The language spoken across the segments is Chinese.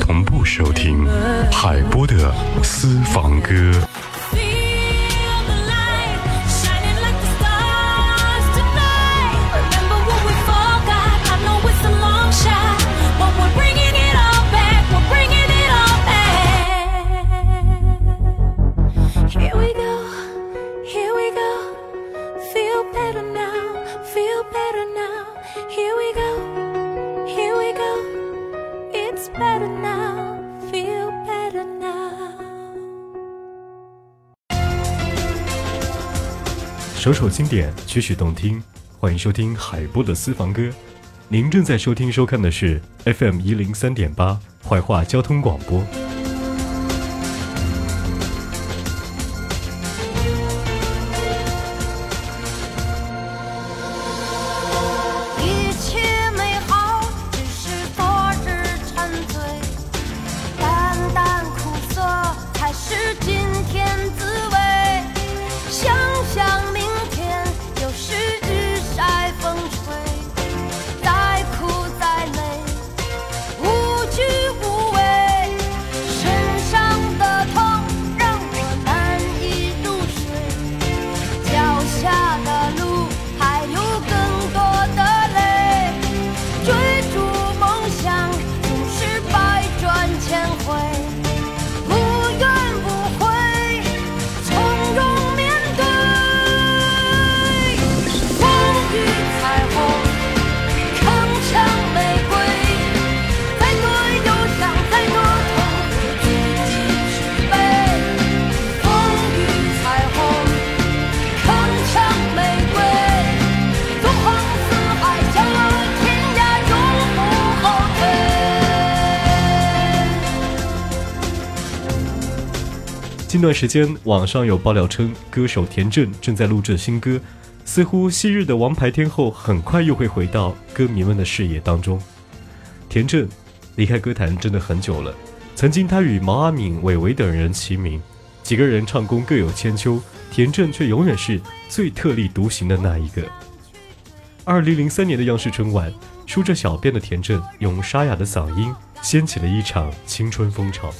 同步收听海波的私房歌。首首经典，曲曲动听，欢迎收听海波的私房歌。您正在收听收看的是 FM 一零三点八怀化交通广播。段时间，网上有爆料称，歌手田震正在录制新歌，似乎昔日的王牌天后很快又会回到歌迷们的视野当中。田震离开歌坛真的很久了，曾经他与毛阿敏、韦唯等人齐名，几个人唱功各有千秋，田震却永远是最特立独行的那一个。二零零三年的央视春晚，梳着小辫的田震用沙哑的嗓音，掀起了一场青春风潮。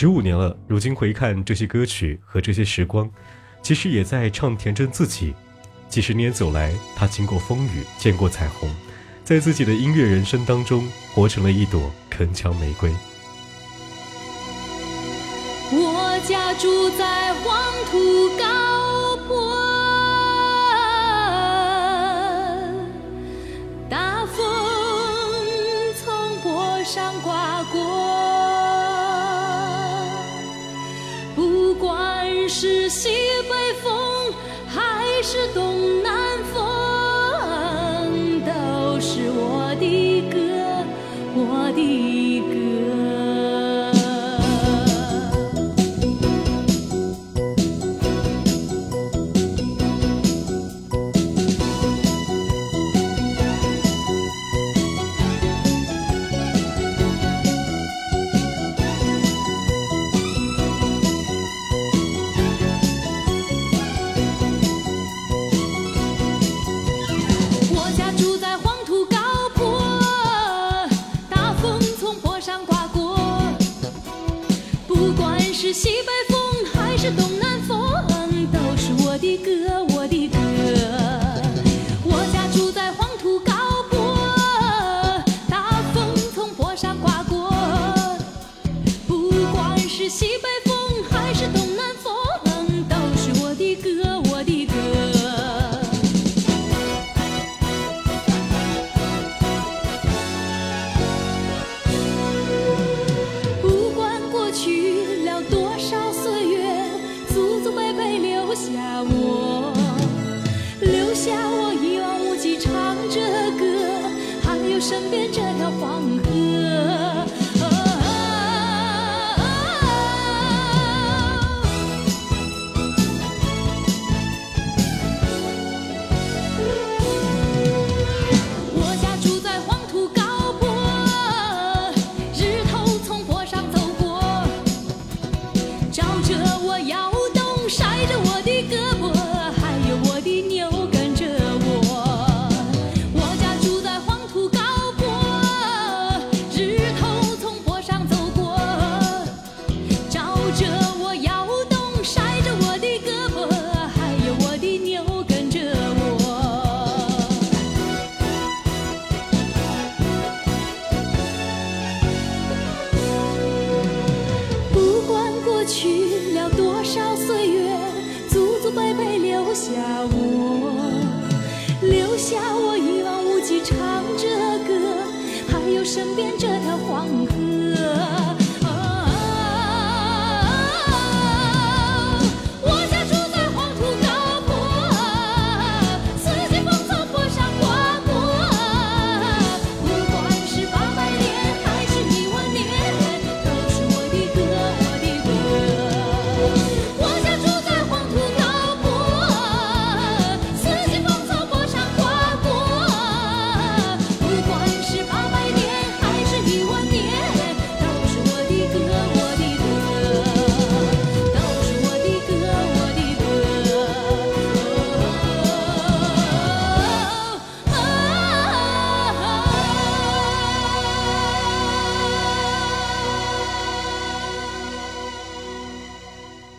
十五年了，如今回看这些歌曲和这些时光，其实也在唱田震自己。几十年走来，他经过风雨，见过彩虹，在自己的音乐人生当中，活成了一朵铿锵玫瑰。我家住在黄土高西北风还是东南风，都是我的歌，我的歌。西北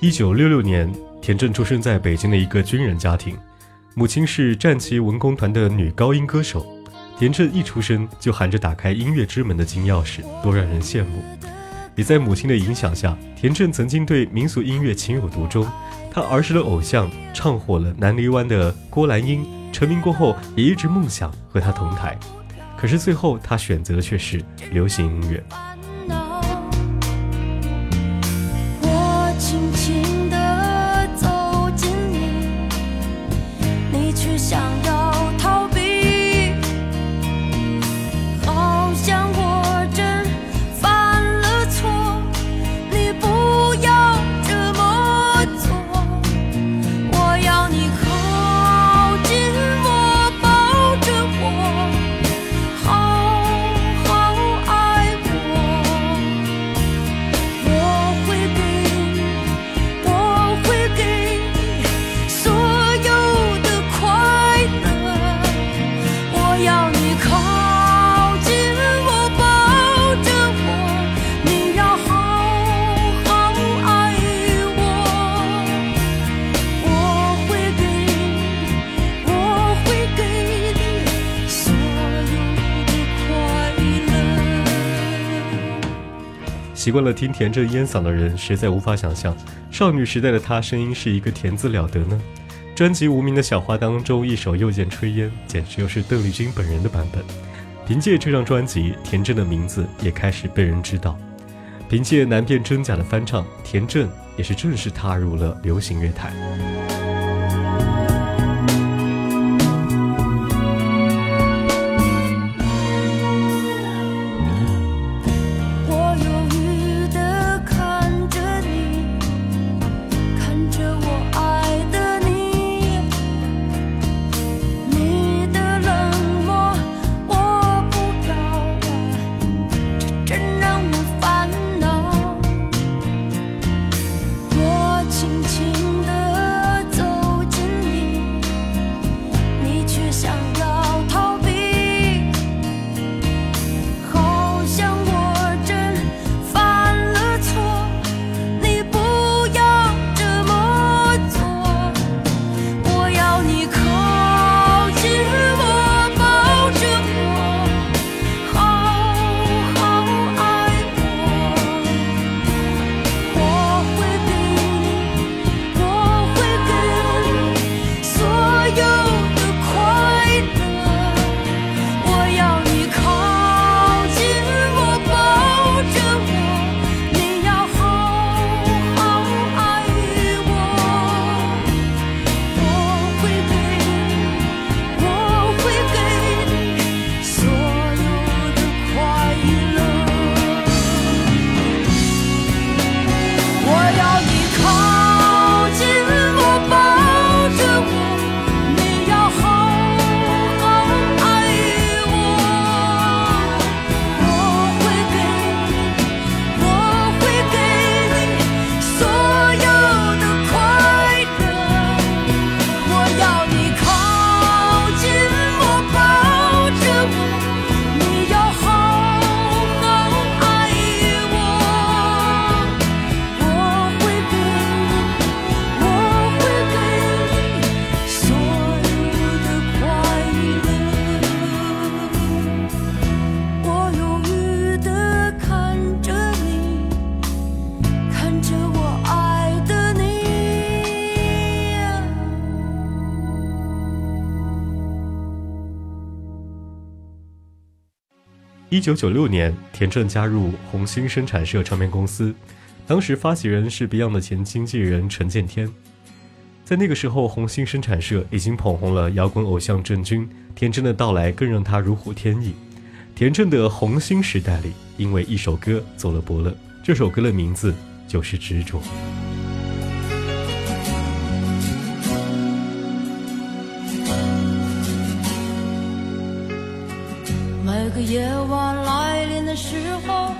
一九六六年，田震出生在北京的一个军人家庭，母亲是战旗文工团的女高音歌手。田震一出生就含着打开音乐之门的金钥匙，多让人羡慕。也在母亲的影响下，田震曾经对民俗音乐情有独钟。他儿时的偶像，唱火了南泥湾的郭兰英，成名过后也一直梦想和他同台。可是最后，他选择的却是流行音乐。习惯了听田震烟嗓的人，实在无法想象少女时代的她声音是一个甜字了得呢。专辑《无名的小花》当中一首《又见炊烟》，简直又是邓丽君本人的版本。凭借这张专辑，田震的名字也开始被人知道。凭借难辨真假的翻唱，田震也是正式踏入了流行乐坛。一九九六年，田震加入红星生产社唱片公司，当时发起人是 Beyond 的前经纪人陈建天。在那个时候，红星生产社已经捧红了摇滚偶像郑钧，田震的到来更让他如虎添翼。田震的红星时代里，因为一首歌走了伯乐，这首歌的名字就是《执着》。夜晚来临的时候，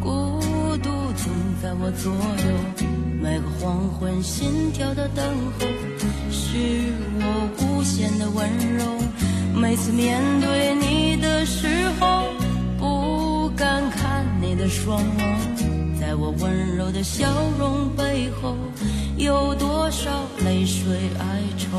孤独总在我左右。每个黄昏，心跳的等候，是我无限的温柔。每次面对你的时候，不敢看你的双眸，在我温柔的笑容背后，有多少泪水哀愁？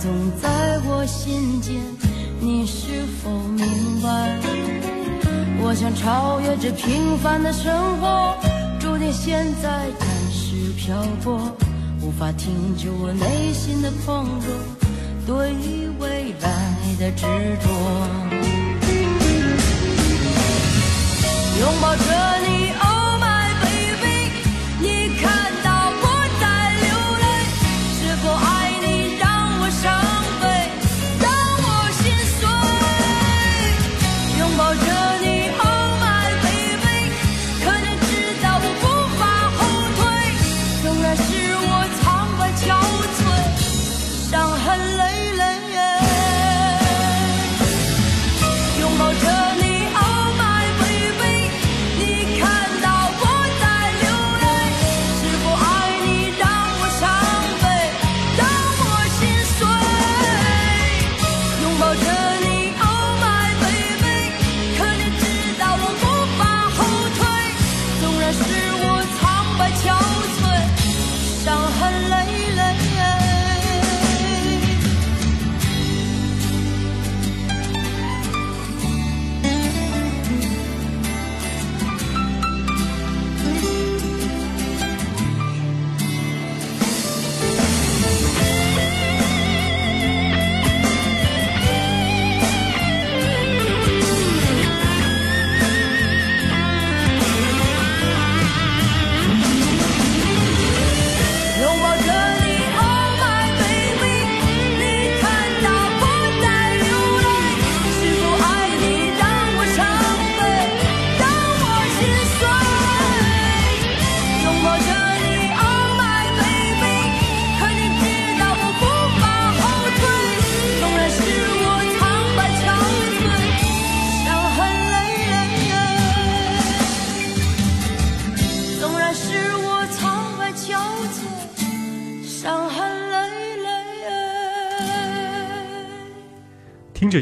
总在我心间，你是否明白？我想超越这平凡的生活，注定现在暂时漂泊，无法停止我内心的狂热，对未来的执着。拥抱着你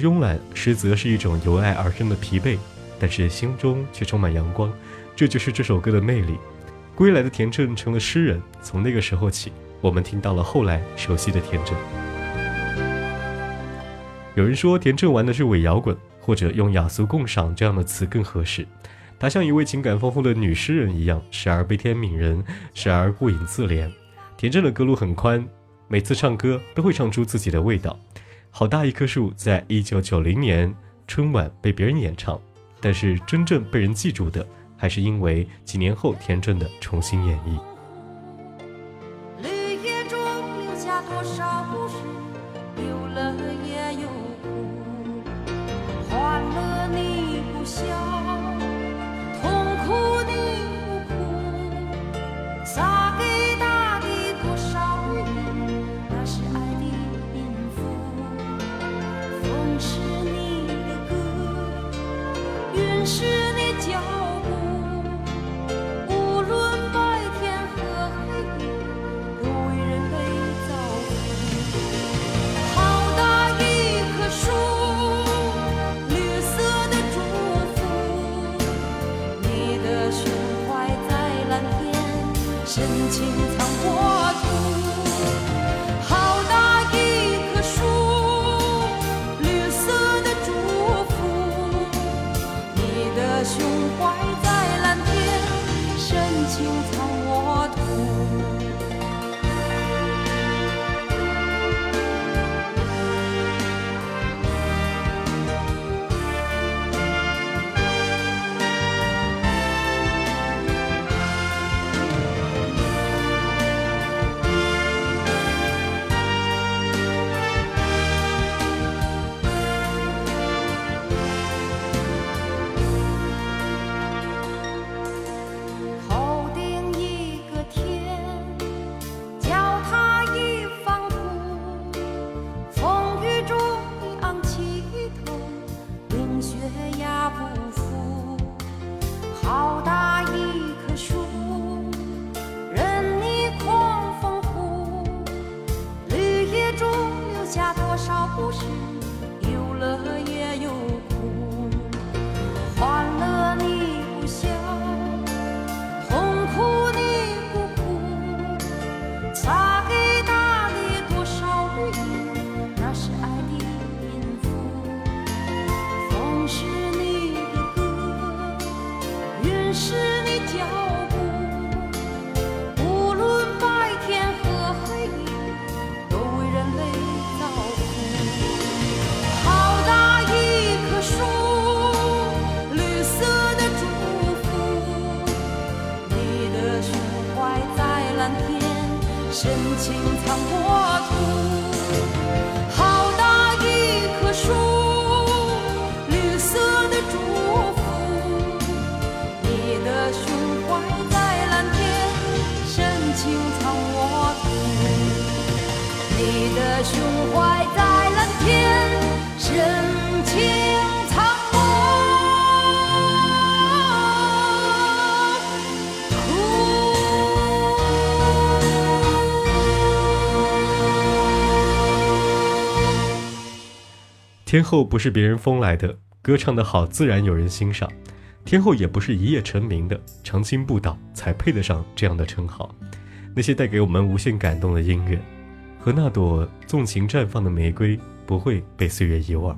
慵懒，实则是一种由爱而生的疲惫，但是心中却充满阳光，这就是这首歌的魅力。归来的田震成了诗人，从那个时候起，我们听到了后来熟悉的田震。有人说田震玩的是伪摇滚，或者用雅俗共赏这样的词更合适。他像一位情感丰富的女诗人一样，时而悲天悯人，时而顾影自怜。田震的歌路很宽，每次唱歌都会唱出自己的味道。好大一棵树，在一九九零年春晚被别人演唱，但是真正被人记住的，还是因为几年后田震的重新演绎。胸怀在蓝天，深情藏天后不是别人封来的，歌唱得好，自然有人欣赏。天后也不是一夜成名的，长青不倒才配得上这样的称号。那些带给我们无限感动的音乐，和那朵纵情绽放的玫瑰，不会被岁月遗忘。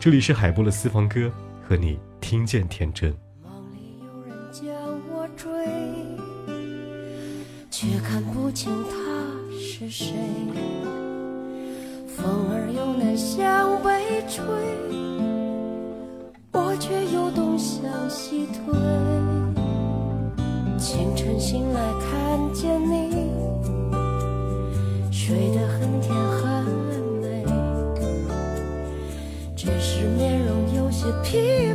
这里是海波的私房歌，和你听见天真。梦里有人将我追，却看不清他是谁。风儿又南向北吹，我却又东向西退。清晨醒来看见你，睡得很甜很美，只是面容有些疲惫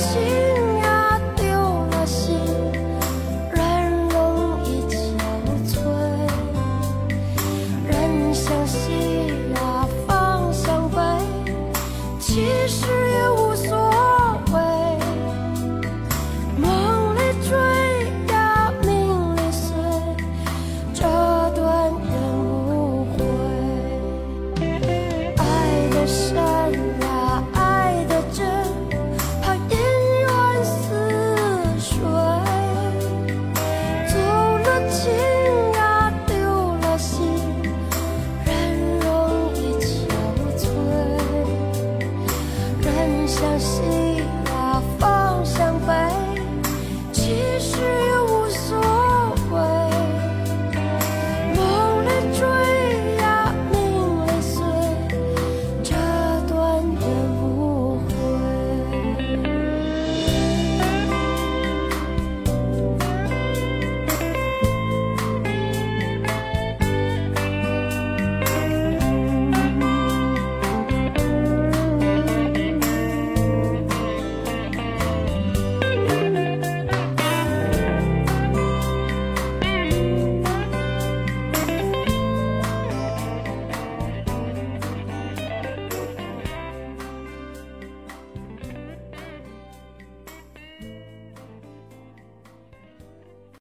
情